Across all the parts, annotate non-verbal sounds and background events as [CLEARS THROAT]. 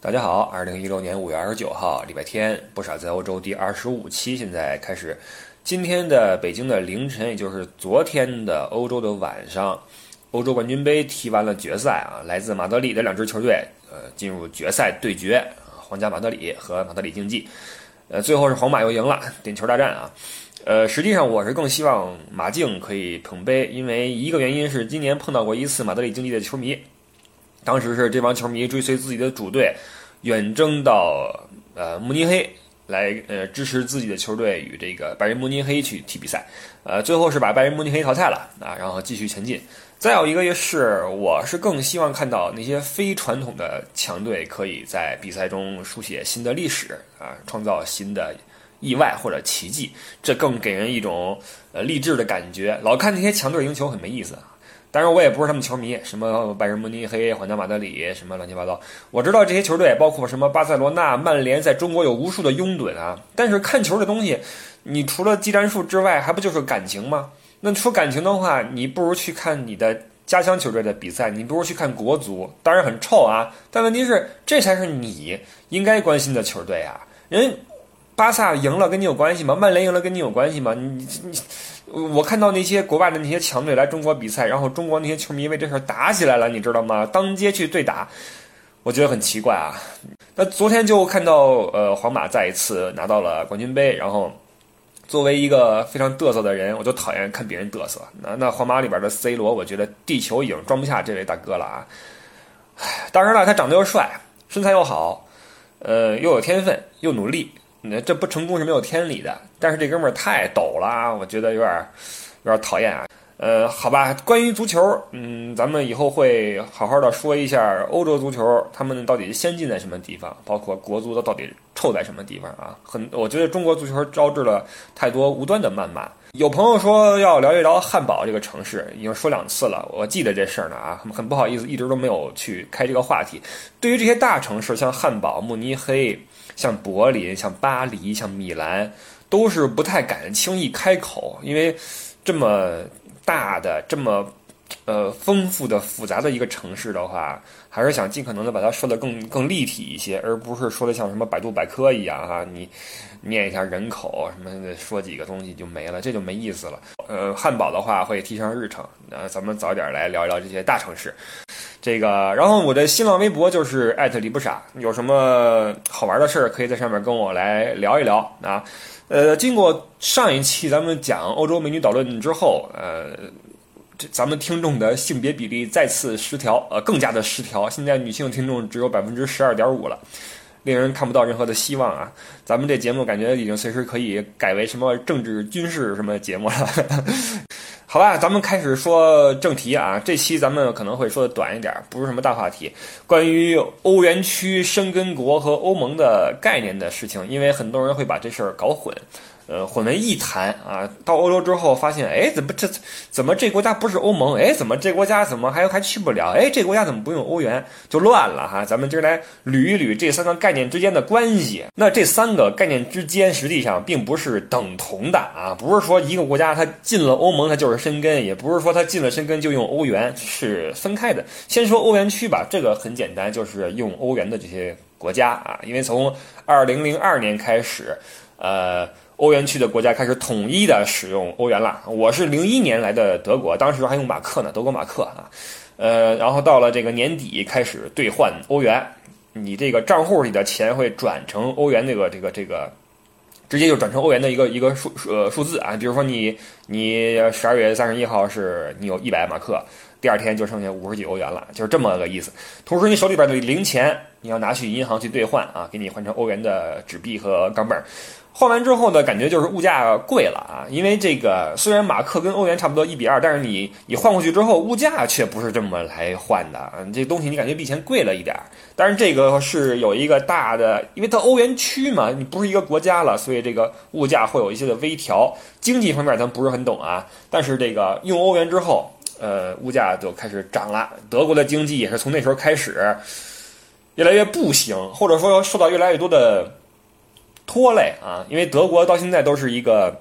大家好，二零一六年五月二十九号，礼拜天，不少在欧洲第二十五期现在开始。今天的北京的凌晨，也就是昨天的欧洲的晚上，欧洲冠军杯踢完了决赛啊，来自马德里的两支球队，呃，进入决赛对决，皇家马德里和马德里竞技，呃，最后是皇马又赢了，点球大战啊。呃，实际上我是更希望马竞可以捧杯，因为一个原因是今年碰到过一次马德里竞技的球迷。当时是这帮球迷追随自己的主队，远征到呃慕尼黑来呃支持自己的球队与这个拜仁慕尼黑去踢比赛，呃最后是把拜仁慕尼黑淘汰了啊，然后继续前进。再有一个也是，我是更希望看到那些非传统的强队可以在比赛中书写新的历史啊，创造新的意外或者奇迹，这更给人一种呃励志的感觉。老看那些强队赢球很没意思啊。当然，我也不是他们球迷，什么拜仁慕尼黑、皇家马德里，什么乱七八糟。我知道这些球队，包括什么巴塞罗那、曼联，在中国有无数的拥趸啊。但是看球的东西，你除了技战术之外，还不就是感情吗？那说感情的话，你不如去看你的家乡球队的比赛，你不如去看国足。当然很臭啊，但问题是，这才是你应该关心的球队啊。人巴萨赢了跟你有关系吗？曼联赢了跟你有关系吗？你你。我看到那些国外的那些强队来中国比赛，然后中国那些球迷为这事打起来了，你知道吗？当街去对打，我觉得很奇怪啊。那昨天就看到，呃，皇马再一次拿到了冠军杯，然后作为一个非常嘚瑟的人，我就讨厌看别人嘚瑟。那那皇马里边的 C 罗，我觉得地球已经装不下这位大哥了啊。当然了，他长得又帅，身材又好，呃，又有天分，又努力。那这不成功是没有天理的，但是这哥们儿太抖了啊，我觉得有点有点讨厌啊。呃，好吧，关于足球，嗯，咱们以后会好好的说一下欧洲足球，他们到底先进在什么地方，包括国足的到底臭在什么地方啊？很，我觉得中国足球招致了太多无端的谩骂。有朋友说要聊一聊汉堡这个城市，已经说两次了，我记得这事儿呢啊，很不好意思，一直都没有去开这个话题。对于这些大城市，像汉堡、慕尼黑。像柏林、像巴黎、像米兰，都是不太敢轻易开口，因为这么大的、这么呃丰富的、复杂的一个城市的话，还是想尽可能的把它说的更更立体一些，而不是说的像什么百度百科一样哈，你念一下人口什么的，说几个东西就没了，这就没意思了。呃，汉堡的话会提上日程，那咱们早点来聊一聊这些大城市。这个，然后我的新浪微博就是艾特李不傻，有什么好玩的事儿可以在上面跟我来聊一聊啊。呃，经过上一期咱们讲欧洲美女导论之后，呃，这咱们听众的性别比例再次失调，呃，更加的失调，现在女性听众只有百分之十二点五了，令人看不到任何的希望啊。咱们这节目感觉已经随时可以改为什么政治军事什么节目了。好吧，咱们开始说正题啊。这期咱们可能会说的短一点，不是什么大话题，关于欧元区生根国和欧盟的概念的事情，因为很多人会把这事儿搞混。呃，混为一谈啊！到欧洲之后发现，哎，怎么这怎么这国家不是欧盟？哎，怎么这国家怎么还还去不了？哎，这国家怎么不用欧元？就乱了哈！咱们今儿来捋一捋这三个概念之间的关系。那这三个概念之间实际上并不是等同的啊，不是说一个国家它进了欧盟它就是深根，也不是说它进了深根就用欧元，是分开的。先说欧元区吧，这个很简单，就是用欧元的这些国家啊，因为从二零零二年开始，呃。欧元区的国家开始统一的使用欧元了。我是零一年来的德国，当时还用马克呢，德国马克啊。呃，然后到了这个年底开始兑换欧元，你这个账户里的钱会转成欧元，这个这个这个，直接就转成欧元的一个一个数呃数字啊。比如说你你十二月三十一号是你有一百马克，第二天就剩下五十几欧元了，就是这么个意思。同时你手里边的零钱你要拿去银行去兑换啊，给你换成欧元的纸币和钢镚儿。换完之后呢，感觉就是物价贵了啊，因为这个虽然马克跟欧元差不多一比二，但是你你换过去之后，物价却不是这么来换的，这东西你感觉比以前贵了一点儿。但是这个是有一个大的，因为它欧元区嘛，你不是一个国家了，所以这个物价会有一些的微调。经济方面咱不是很懂啊，但是这个用欧元之后，呃，物价就开始涨了。德国的经济也是从那时候开始越来越不行，或者说受到越来越多的。拖累啊，因为德国到现在都是一个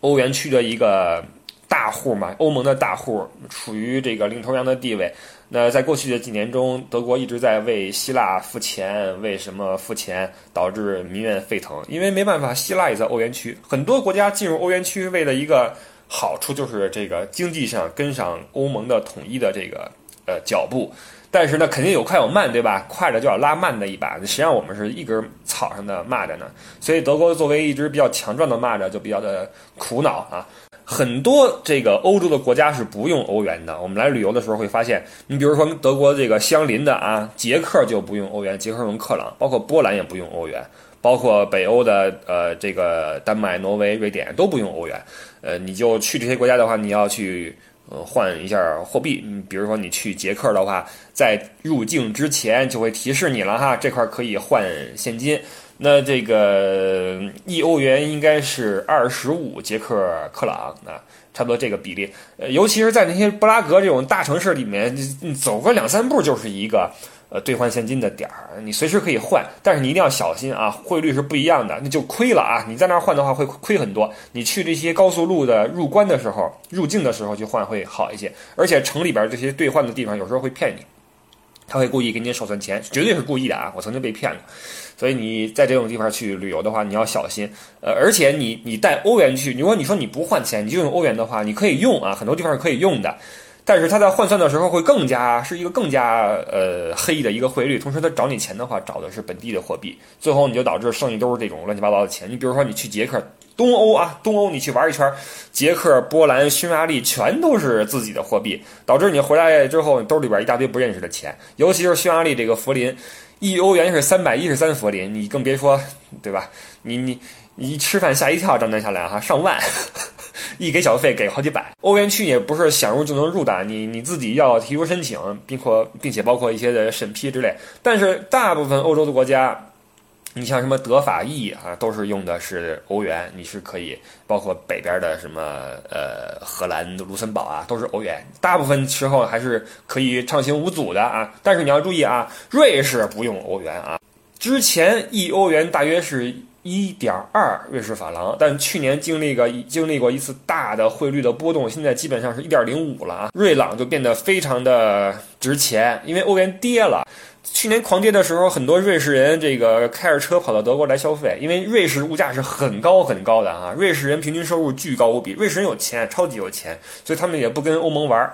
欧元区的一个大户嘛，欧盟的大户，处于这个领头羊的地位。那在过去的几年中，德国一直在为希腊付钱，为什么付钱导致民怨沸腾？因为没办法，希腊也在欧元区，很多国家进入欧元区为了一个好处，就是这个经济上跟上欧盟的统一的这个呃脚步。但是呢，肯定有快有慢，对吧？快的就要拉慢的一把。实际上我们是一根草上的蚂蚱呢，所以德国作为一只比较强壮的蚂蚱，就比较的苦恼啊。很多这个欧洲的国家是不用欧元的。我们来旅游的时候会发现，你比如说德国这个相邻的啊，捷克就不用欧元，捷克用克朗，包括波兰也不用欧元，包括北欧的呃这个丹麦、挪威、瑞典都不用欧元。呃，你就去这些国家的话，你要去呃换一下货币。嗯比如说你去捷克的话，在入境之前就会提示你了哈，这块可以换现金。那这个一欧元应该是二十五捷克克朗啊，差不多这个比例。呃，尤其是在那些布拉格这种大城市里面，你走个两三步就是一个呃兑换现金的点儿，你随时可以换。但是你一定要小心啊，汇率是不一样的，那就亏了啊！你在那儿换的话会亏很多。你去这些高速路的入关的时候、入境的时候去换会好一些。而且城里边这些兑换的地方有时候会骗你，他会故意给你少算钱，绝对是故意的啊！我曾经被骗过。所以你在这种地方去旅游的话，你要小心。呃，而且你你带欧元去，如果你说你不换钱，你就用欧元的话，你可以用啊，很多地方是可以用的。但是它在换算的时候会更加是一个更加呃黑的一个汇率，同时它找你钱的话找的是本地的货币，最后你就导致剩一兜这种乱七八糟的钱。你比如说你去捷克、东欧啊，东欧你去玩一圈，捷克、波兰、匈牙利全都是自己的货币，导致你回来之后兜里边一大堆不认识的钱，尤其是匈牙利这个福林。一欧元是三百一十三佛林，你更别说，对吧？你你你一吃饭吓一跳，账单下来哈上万，一给小费给好几百。欧元区也不是想入就能入的，你你自己要提出申请，并括并且包括一些的审批之类。但是大部分欧洲的国家。你像什么德法意啊，都是用的是欧元，你是可以，包括北边的什么呃荷兰卢森堡啊，都是欧元，大部分时候还是可以畅行无阻的啊。但是你要注意啊，瑞士不用欧元啊，之前一欧元大约是一点二瑞士法郎，但去年经历个经历过一次大的汇率的波动，现在基本上是一点零五了啊，瑞朗就变得非常的值钱，因为欧元跌了。去年狂跌的时候，很多瑞士人这个开着车跑到德国来消费，因为瑞士物价是很高很高的啊。瑞士人平均收入巨高无比，瑞士人有钱，超级有钱，所以他们也不跟欧盟玩。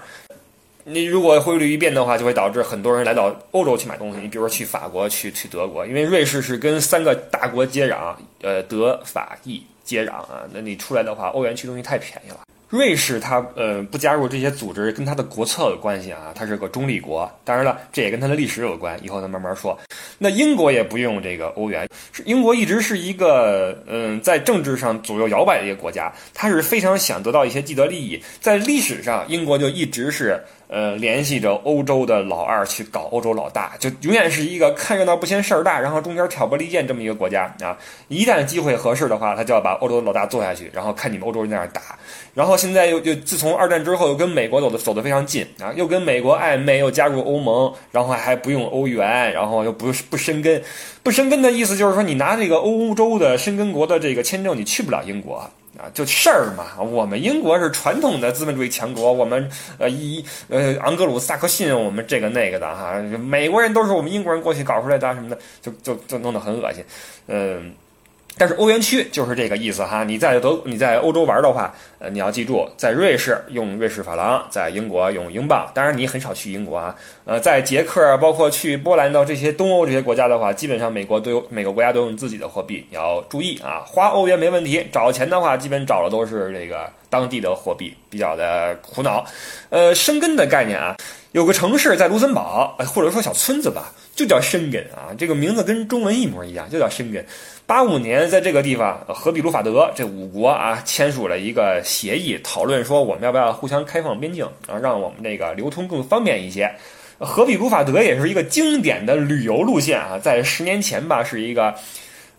你如果汇率一变的话，就会导致很多人来到欧洲去买东西。你比如说去法国、去去德国，因为瑞士是跟三个大国接壤，呃，德法意接壤啊。那你出来的话，欧元区东西太便宜了。瑞士它呃不加入这些组织，跟它的国策有关系啊，它是个中立国。当然了，这也跟它的历史有关，以后咱慢慢说。那英国也不用这个欧元，是英国一直是一个嗯在政治上左右摇摆的一个国家，它是非常想得到一些既得利益。在历史上，英国就一直是。呃，联系着欧洲的老二去搞欧洲老大，就永远是一个看热闹不嫌事儿大，然后中间挑拨离间这么一个国家啊。一旦机会合适的话，他就要把欧洲的老大做下去，然后看你们欧洲人在那打。然后现在又又自从二战之后，又跟美国走的走得非常近啊，又跟美国暧昧，又加入欧盟，然后还不用欧元，然后又不不生根，不生根的意思就是说，你拿这个欧洲的深根国的这个签证，你去不了英国。啊，就事儿嘛，我们英国是传统的资本主义强国，我们呃一呃昂格鲁萨克逊，我们这个那个的哈，美国人都是我们英国人过去搞出来的什么的，就就就弄得很恶心，嗯。但是欧元区就是这个意思哈，你在德你在欧洲玩的话，呃，你要记住，在瑞士用瑞士法郎，在英国用英镑。当然你很少去英国啊，呃，在捷克包括去波兰的这些东欧这些国家的话，基本上美国都有每个国家都用自己的货币，你要注意啊，花欧元没问题，找钱的话基本找的都是这个当地的货币，比较的苦恼。呃，生根的概念啊，有个城市在卢森堡，或者说小村子吧，就叫申根啊，这个名字跟中文一模一样，就叫申根。八五年，在这个地方，和比卢法德这五国啊签署了一个协议，讨论说我们要不要互相开放边境啊，让我们这个流通更方便一些。和比卢法德也是一个经典的旅游路线啊，在十年前吧，是一个。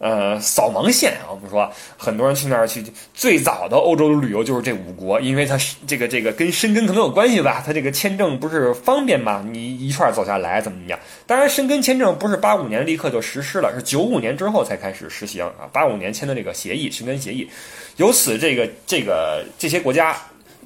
呃，扫盲线啊，我们说很多人去那儿去。最早的欧洲的旅游就是这五国，因为它这个这个跟申根可能有关系吧，它这个签证不是方便嘛，你一串走下来怎么怎么样？当然，申根签证不是八五年立刻就实施了，是九五年之后才开始实行啊。八五年签的这个协议，申根协议，由此这个这个这些国家。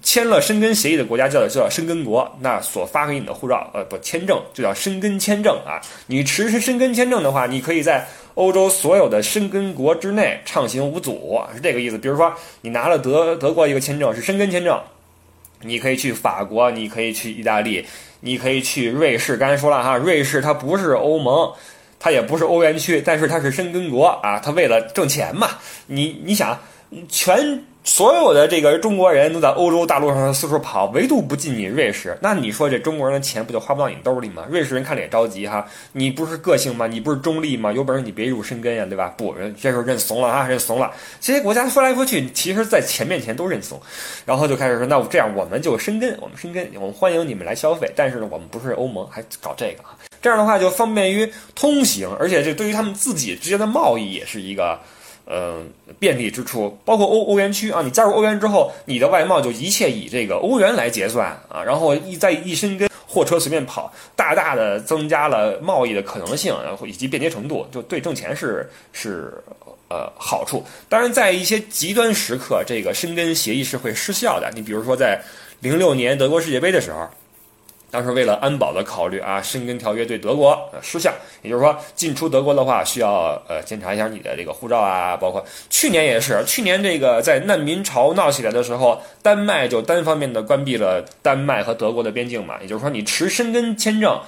签了申根协议的国家叫叫申根国，那所发给你的护照，呃，不签证就叫申根签证啊。你持申根签证的话，你可以在欧洲所有的申根国之内畅行无阻，是这个意思。比如说，你拿了德德国一个签证是申根签证，你可以去法国，你可以去意大利，你可以去瑞士。刚才说了哈，瑞士它不是欧盟，它也不是欧元区，但是它是申根国啊。它为了挣钱嘛，你你想全。所有的这个中国人都在欧洲大陆上四处跑，唯独不进你瑞士。那你说这中国人的钱不就花不到你兜里吗？瑞士人看着也着急哈。你不是个性吗？你不是中立吗？有本事你别入申根呀，对吧？不，人这时候认怂了啊，认怂了。这些国家说来说去，其实在钱面前都认怂，然后就开始说，那这样我们就申根，我们申根，我们欢迎你们来消费。但是呢，我们不是欧盟，还搞这个这样的话就方便于通行，而且这对于他们自己之间的贸易也是一个。嗯，便利之处包括欧欧元区啊，你加入欧元之后，你的外贸就一切以这个欧元来结算啊，然后一在一申根货车随便跑，大大的增加了贸易的可能性，然后以及便捷程度，就对挣钱是是呃好处。当然，在一些极端时刻，这个申根协议是会失效的。你比如说，在零六年德国世界杯的时候。当时为了安保的考虑啊，申根条约对德国失效，也就是说进出德国的话需要呃检查一下你的这个护照啊，包括去年也是，去年这个在难民潮闹起来的时候，丹麦就单方面的关闭了丹麦和德国的边境嘛，也就是说你持申根签证。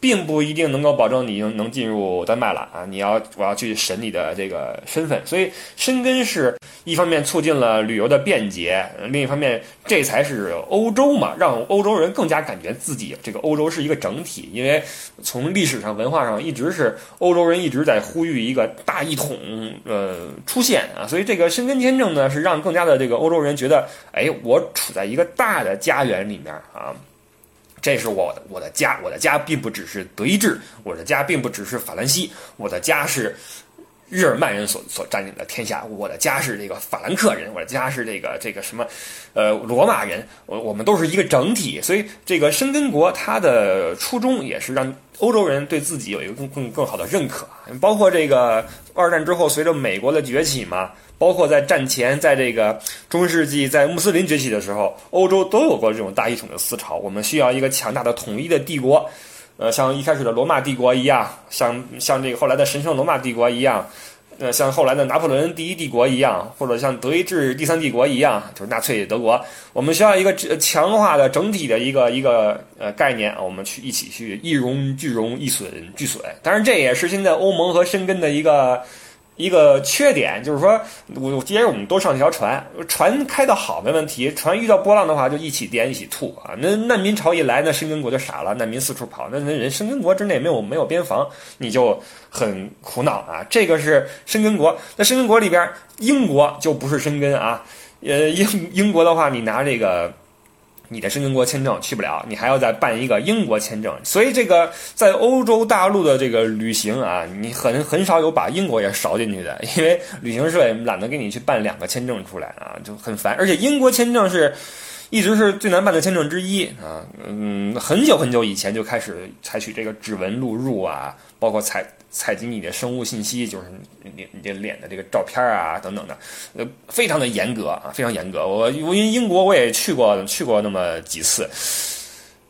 并不一定能够保证你能能进入丹麦了啊！你要我要去审你的这个身份，所以申根是一方面促进了旅游的便捷，另一方面这才是欧洲嘛，让欧洲人更加感觉自己这个欧洲是一个整体。因为从历史上文化上一直是欧洲人一直在呼吁一个大一统呃出现啊，所以这个申根签证呢是让更加的这个欧洲人觉得，哎，我处在一个大的家园里面啊。这是我的我的家，我的家并不只是德意志，我的家并不只是法兰西，我的家是日耳曼人所所占领的天下，我的家是这个法兰克人，我的家是这个这个什么，呃，罗马人，我我们都是一个整体，所以这个申根国它的初衷也是让欧洲人对自己有一个更更更好的认可，包括这个二战之后，随着美国的崛起嘛。包括在战前，在这个中世纪，在穆斯林崛起的时候，欧洲都有过这种大一统的思潮。我们需要一个强大的统一的帝国，呃，像一开始的罗马帝国一样，像像这个后来的神圣罗马帝国一样，呃，像后来的拿破仑第一帝国一样，或者像德意志第三帝国一样，就是纳粹德国。我们需要一个强化的整体的一个一个呃概念，我们去一起去一荣俱荣，一损俱损。当然，这也是现在欧盟和申根的一个。一个缺点就是说，我既然我们都上这条船，船开得好没问题，船遇到波浪的话就一起颠一起吐啊。那难民潮一来，那申根国就傻了，难民四处跑，那那人申根国之内没有没有边防，你就很苦恼啊。这个是申根国，那申根国里边，英国就不是申根啊。呃，英英国的话，你拿这个。你的申根国签证去不了，你还要再办一个英国签证，所以这个在欧洲大陆的这个旅行啊，你很很少有把英国也少进去的，因为旅行社也懒得给你去办两个签证出来啊，就很烦。而且英国签证是一直是最难办的签证之一啊，嗯，很久很久以前就开始采取这个指纹录入啊，包括采。采集你的生物信息，就是你你这脸的这个照片啊等等的，呃，非常的严格啊，非常严格。我我因英国我也去过去过那么几次，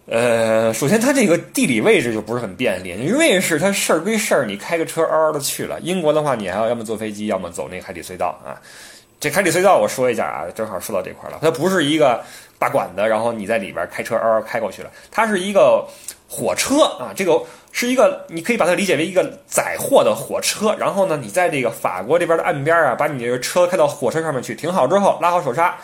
呃，首先它这个地理位置就不是很便利。瑞士它事儿归事儿，你开个车嗷嗷的去了。英国的话，你还要要么坐飞机，要么走那个海底隧道啊。这开里隧道我说一下啊，正好说到这块了，它不是一个大管子，然后你在里边开车嗷嗷开过去了，它是一个火车啊，这个。是一个，你可以把它理解为一个载货的火车。然后呢，你在这个法国这边的岸边啊，把你这个车开到火车上面去，停好之后，拉好手刹。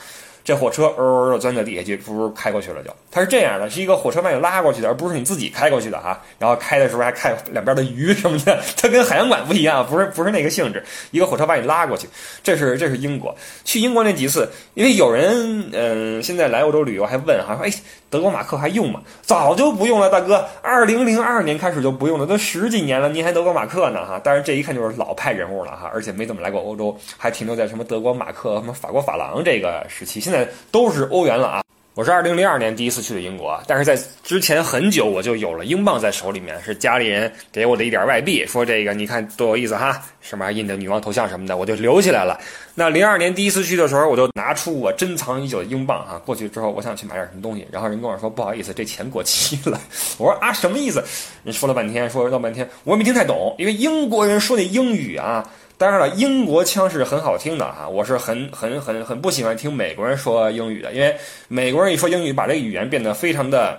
这火车嗷嗷钻在底下去，噗开过去了就。它是这样的，是一个火车把你拉过去的，而不是你自己开过去的哈。然后开的时候还看两边的鱼什么的，它跟海洋馆不一样，不是不是那个性质。一个火车把你拉过去，这是这是英国。去英国那几次，因为有人嗯，现在来欧洲旅游还问哈，说哎，德国马克还用吗？早就不用了，大哥，二零零二年开始就不用了，都十几年了，您还德国马克呢哈。但是这一看就是老派人物了哈，而且没怎么来过欧洲，还停留在什么德国马克、什么法国法郎这个时期。现在。都是欧元了啊，我是二零零二年第一次去的英国，但是在之前很久我就有了英镑在手里面，是家里人给我的一点外币，说这个你看多有意思哈，上面印的女王头像什么的，我就留起来了。那零二年第一次去的时候，我就拿出我珍藏已久的英镑哈，过去之后我想去买点什么东西，然后人跟我说不好意思，这钱过期了。我说啊什么意思？人说了半天，说了半天，我也没听太懂，因为英国人说那英语啊。当然了，英国腔是很好听的哈，我是很很很很不喜欢听美国人说英语的，因为美国人一说英语，把这个语言变得非常的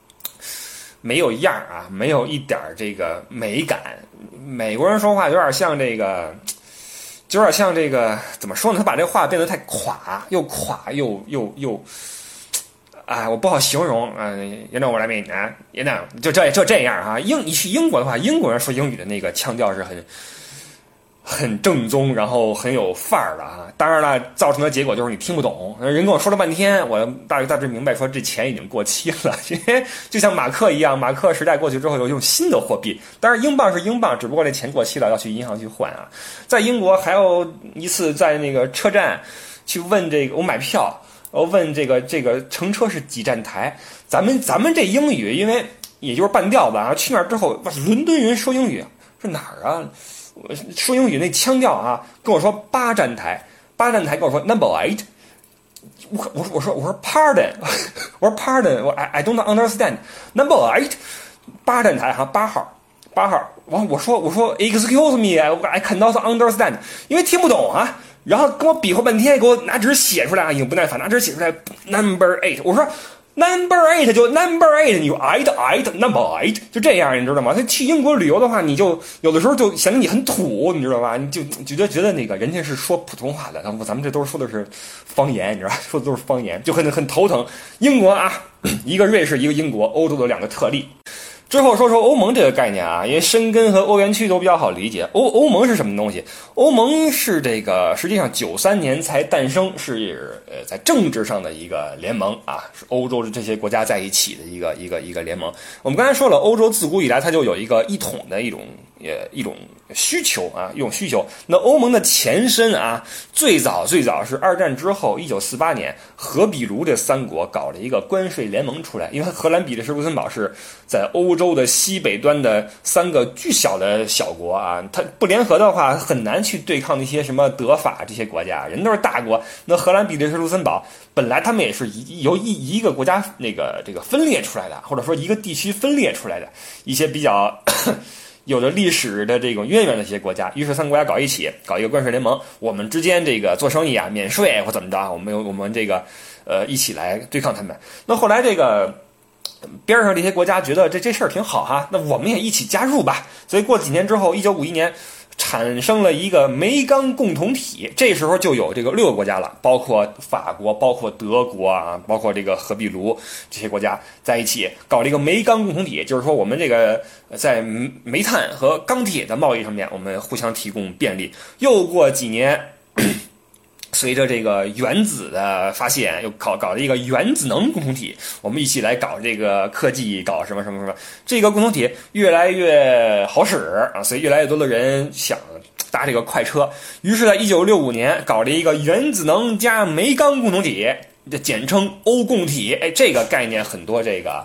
[CLEARS THROAT] 没有样儿啊，没有一点这个美感。美国人说话有点像这个，就有点像这个怎么说呢？他把这话变得太垮，又垮又又又，哎，我不好形容啊。You know what I mean? You know，就这就这样哈。英你去英国的话，英国人说英语的那个腔调是很。很正宗，然后很有范儿的啊！当然了，造成的结果就是你听不懂。人跟我说了半天，我大约大致明白，说这钱已经过期了。[LAUGHS] 因为就像马克一样，马克时代过去之后，又用新的货币。当然，英镑是英镑，只不过这钱过期了，要去银行去换啊。在英国还有一次，在那个车站去问这个，我买票，我问这个这个乘车是几站台？咱们咱们这英语，因为也就是半吊子啊。去那儿之后，哇，伦敦人说英语是哪儿啊？说英语那腔调啊，跟我说八站台，八站台跟我说 number eight，我我说我说我说 pardon，我说 pardon，我 I I don't understand number eight，八站台哈八号八号，完我说我说 excuse me，I cannot understand，因为听不懂啊，然后跟我比划半天，给我拿纸写出来啊，已经不耐烦，拿纸写出来 number eight，我说。Number eight 就 Number eight，你就 eight eight number eight 就这样，你知道吗？他去英国旅游的话，你就有的时候就显得你很土，你知道吧？你就觉得觉得那个人家是说普通话的，咱们咱们这都是说的是方言，你知道吧？[LAUGHS] 说的都是方言，就很很头疼。英国啊，[CLEARS THROAT] 一个瑞士，一个英国，欧洲的两个特例。之后说说欧盟这个概念啊，因为申根和欧元区都比较好理解。欧欧盟是什么东西？欧盟是这个实际上九三年才诞生，是呃在政治上的一个联盟啊，是欧洲的这些国家在一起的一个一个一个联盟。我们刚才说了，欧洲自古以来它就有一个一统的一种也一种需求啊，用需求。那欧盟的前身啊，最早最早是二战之后，一九四八年，荷比卢这三国搞了一个关税联盟出来，因为荷兰、比利时、卢森堡是在欧。洲的西北端的三个巨小的小国啊，它不联合的话，很难去对抗那些什么德法这些国家。人都是大国，那荷兰、比利时、卢森堡本来他们也是一由一一个国家那个这个分裂出来的，或者说一个地区分裂出来的一些比较有着历史的这种渊源的一些国家。于是三个国家搞一起，搞一个关税联盟，我们之间这个做生意啊免税或怎么着，我们有我们这个呃一起来对抗他们。那后来这个。边上这些国家觉得这这事儿挺好哈，那我们也一起加入吧。所以过几年之后，一九五一年产生了一个煤钢共同体，这时候就有这个六个国家了，包括法国、包括德国啊，包括这个荷比卢这些国家在一起搞了一个煤钢共同体，就是说我们这个在煤炭和钢铁的贸易上面，我们互相提供便利。又过几年。随着这个原子的发现，又搞搞了一个原子能共同体，我们一起来搞这个科技，搞什么什么什么，这个共同体越来越好使啊，所以越来越多的人想搭这个快车。于是，在一九六五年搞了一个原子能加煤钢共同体，简称欧共体。哎，这个概念很多，这个。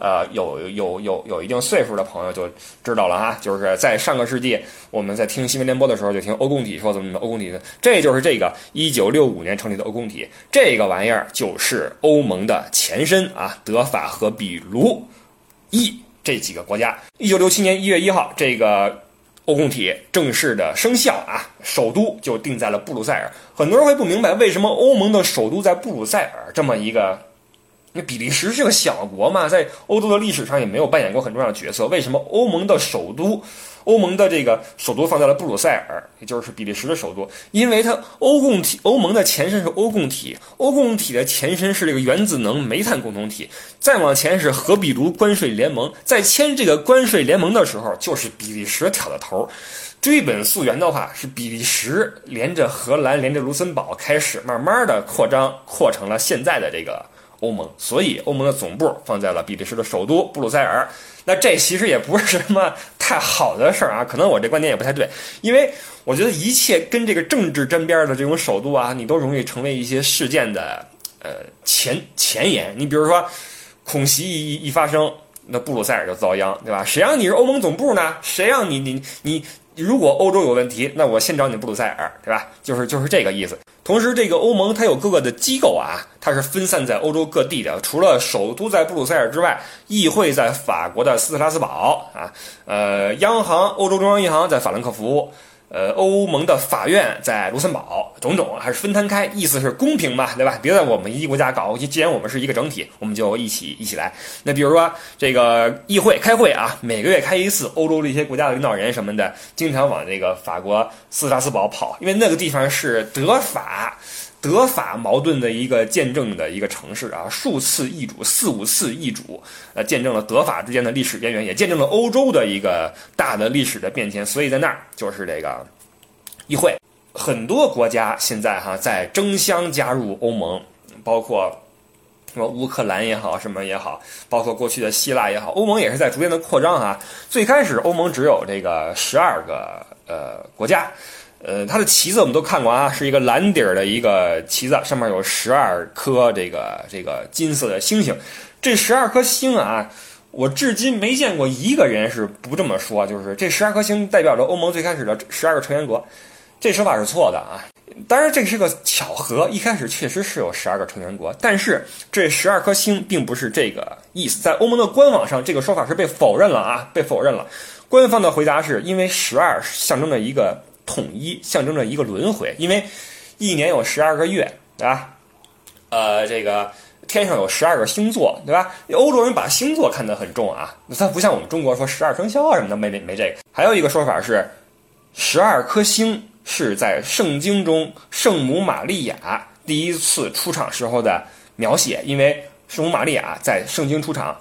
呃，有有有有一定岁数的朋友就知道了哈，就是在上个世纪，我们在听新闻联播的时候，就听欧共体说怎么怎么欧共体的，这就是这个一九六五年成立的欧共体，这个玩意儿就是欧盟的前身啊，德法和比卢、意这几个国家。一九六七年一月一号，这个欧共体正式的生效啊，首都就定在了布鲁塞尔。很多人会不明白，为什么欧盟的首都在布鲁塞尔这么一个。那比利时是个小国嘛，在欧洲的历史上也没有扮演过很重要的角色。为什么欧盟的首都，欧盟的这个首都放在了布鲁塞尔，也就是比利时的首都？因为它欧共体，欧盟的前身是欧共体，欧共体的前身是这个原子能煤炭共同体，再往前是荷比卢关税联盟。在签这个关税联盟的时候，就是比利时挑的头。追本溯源的话，是比利时连着荷兰，连着卢森堡开始慢慢的扩张，扩成了现在的这个。欧盟，所以欧盟的总部放在了比利时的首都布鲁塞尔。那这其实也不是什么太好的事儿啊，可能我这观点也不太对，因为我觉得一切跟这个政治沾边的这种首都啊，你都容易成为一些事件的呃前前沿。你比如说，恐袭一一发生，那布鲁塞尔就遭殃，对吧？谁让你是欧盟总部呢？谁让你你你？如果欧洲有问题，那我先找你布鲁塞尔，对吧？就是就是这个意思。同时，这个欧盟它有各个的机构啊，它是分散在欧洲各地的。除了首都在布鲁塞尔之外，议会在法国的斯特拉斯堡啊，呃，央行欧洲中央银行在法兰克福。呃，欧盟的法院在卢森堡，种种还是分摊开，意思是公平嘛，对吧？别在我们一国家搞，既然我们是一个整体，我们就一起一起来。那比如说这个议会开会啊，每个月开一次，欧洲的一些国家的领导人什么的，经常往这个法国斯特拉斯堡跑，因为那个地方是德法。德法矛盾的一个见证的一个城市啊，数次易主，四五次易主，呃，见证了德法之间的历史渊源，也见证了欧洲的一个大的历史的变迁。所以在那儿就是这个议会，很多国家现在哈在争相加入欧盟，包括什么乌克兰也好，什么也好，包括过去的希腊也好，欧盟也是在逐渐的扩张啊。最开始欧盟只有这个十二个呃国家。呃，它的旗子我们都看过啊，是一个蓝底儿的一个旗子，上面有十二颗这个这个金色的星星。这十二颗星啊，我至今没见过一个人是不这么说，就是这十二颗星代表着欧盟最开始的十二个成员国。这说法是错的啊，当然这是个巧合，一开始确实是有十二个成员国，但是这十二颗星并不是这个意思，在欧盟的官网上，这个说法是被否认了啊，被否认了。官方的回答是因为十二象征着一个。统一象征着一个轮回，因为一年有十二个月，对吧？呃，这个天上有十二个星座，对吧？欧洲人把星座看得很重啊，它不像我们中国说十二生肖啊什么的，没没没这个。还有一个说法是，十二颗星是在圣经中圣母玛利亚第一次出场时候的描写，因为圣母玛利亚在圣经出场，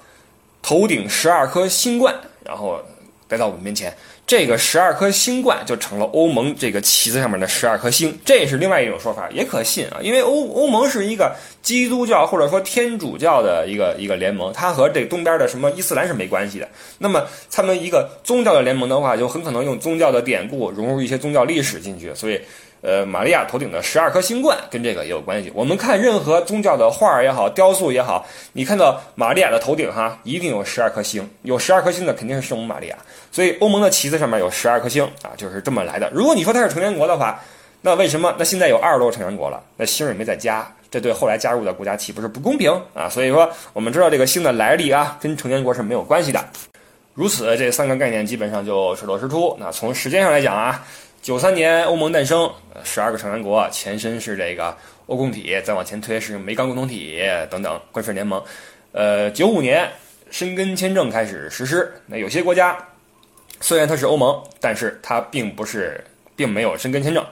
头顶十二颗星冠，然后来到我们面前。这个十二颗星冠就成了欧盟这个旗子上面的十二颗星，这是另外一种说法，也可信啊。因为欧欧盟是一个基督教或者说天主教的一个一个联盟，它和这东边的什么伊斯兰是没关系的。那么他们一个宗教的联盟的话，就很可能用宗教的典故融入一些宗教历史进去，所以。呃，玛利亚头顶的十二颗星冠跟这个也有关系。我们看任何宗教的画儿也好，雕塑也好，你看到玛利亚的头顶哈，一定有十二颗星，有十二颗星的肯定是圣母玛利亚。所以欧盟的旗子上面有十二颗星啊，就是这么来的。如果你说它是成员国的话，那为什么？那现在有二十多个成员国了，那星也没再加，这对后来加入的国家岂不是不公平啊？所以说，我们知道这个星的来历啊，跟成员国是没有关系的。如此，这三个概念基本上就水落石出。那从时间上来讲啊。九三年欧盟诞生，十二个成员国，前身是这个欧共体，再往前推是煤钢共同体等等关税联盟。呃，九五年申根签证开始实施，那有些国家虽然它是欧盟，但是它并不是，并没有申根签证。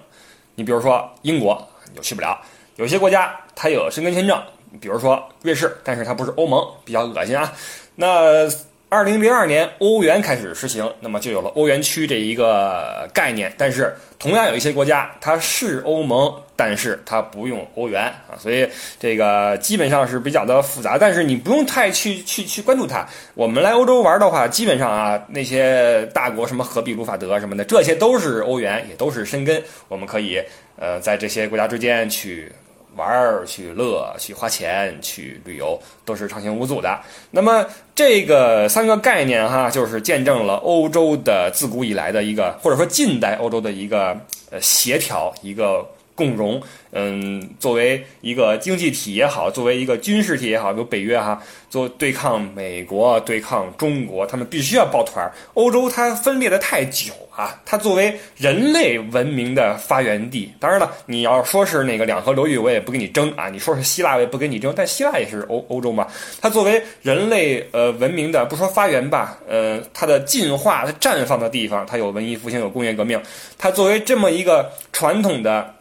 你比如说英国就去不了，有些国家它有申根签证，比如说瑞士，但是它不是欧盟，比较恶心啊。那。二零零二年，欧元开始实行，那么就有了欧元区这一个概念。但是，同样有一些国家它是欧盟，但是它不用欧元啊，所以这个基本上是比较的复杂。但是你不用太去去去关注它。我们来欧洲玩的话，基本上啊，那些大国什么荷比、卢法德什么的，这些都是欧元，也都是申根。我们可以呃在这些国家之间去。玩儿去乐去花钱去旅游都是畅行无阻的。那么这个三个概念哈，就是见证了欧洲的自古以来的一个，或者说近代欧洲的一个呃协调一个。共荣，嗯，作为一个经济体也好，作为一个军事体也好，比如北约哈，做对抗美国、对抗中国，他们必须要抱团。欧洲它分裂的太久啊，它作为人类文明的发源地，当然了，你要说是那个两河流域，我也不跟你争啊。你说是希腊，我也不跟你争，但希腊也是欧欧洲嘛。它作为人类呃文明的，不说发源吧，呃，它的进化、它绽放的地方，它有文艺复兴，有工业革命，它作为这么一个传统的。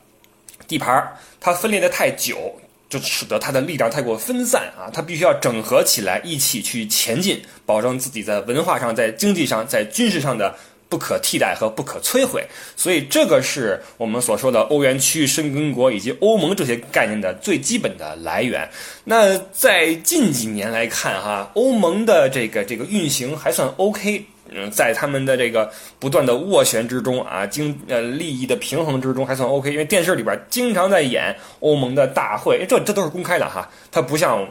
地盘儿它分裂的太久，就使得它的力量太过分散啊！它必须要整合起来，一起去前进，保证自己在文化上、在经济上、在军事上的不可替代和不可摧毁。所以，这个是我们所说的欧元区、申根国以及欧盟这些概念的最基本的来源。那在近几年来看，哈，欧盟的这个这个运行还算 OK。嗯，在他们的这个不断的斡旋之中啊，经呃利益的平衡之中还算 OK，因为电视里边经常在演欧盟的大会，这这都是公开的哈，它不像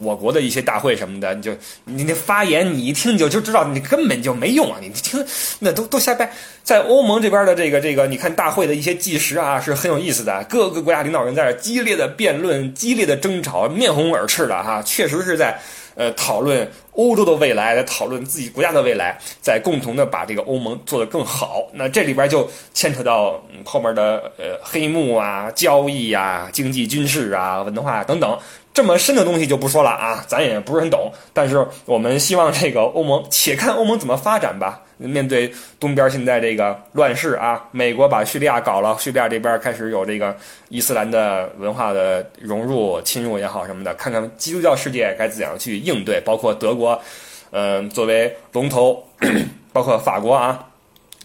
我国的一些大会什么的，你就你那发言你一听就就知道你根本就没用啊，你听那都都瞎掰。在欧盟这边的这个这个，你看大会的一些计时啊，是很有意思的，各个国家领导人在这激烈的辩论、激烈的争吵，面红耳赤的哈，确实是在。呃，讨论欧洲的未来，在讨论自己国家的未来，在共同的把这个欧盟做得更好。那这里边就牵扯到后面的呃黑幕啊、交易啊、经济、军事啊、文化等等。这么深的东西就不说了啊，咱也不是很懂。但是我们希望这个欧盟，[LAUGHS] 且看欧盟怎么发展吧。面对东边现在这个乱世啊，美国把叙利亚搞了，叙利亚这边开始有这个伊斯兰的文化的融入、侵入也好什么的，看看基督教世界该怎样去应对。包括德国，嗯，作为龙头，[COUGHS] 包括法国啊。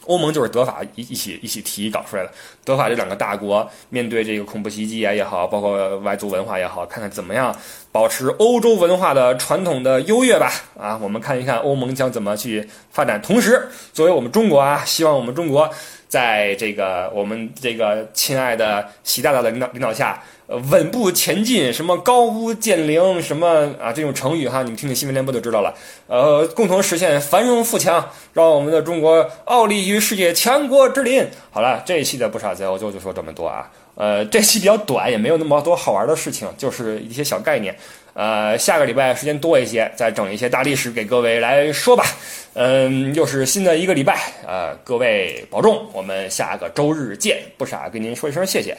欧盟就是德法一一起一起提议搞出来的。德法这两个大国面对这个恐怖袭击啊也好，包括外族文化也好，看看怎么样保持欧洲文化的传统的优越吧。啊，我们看一看欧盟将怎么去发展。同时，作为我们中国啊，希望我们中国在这个我们这个亲爱的习大大的领导领导下。呃，稳步前进，什么高屋建瓴，什么啊，这种成语哈，你们听听新闻联播就知道了。呃，共同实现繁荣富强，让我们的中国傲立于世界强国之林。好了，这一期的不傻在欧洲就说这么多啊。呃，这期比较短，也没有那么多好玩的事情，就是一些小概念。呃，下个礼拜时间多一些，再整一些大历史给各位来说吧。嗯，又是新的一个礼拜，呃，各位保重，我们下个周日见。不傻跟您说一声谢谢。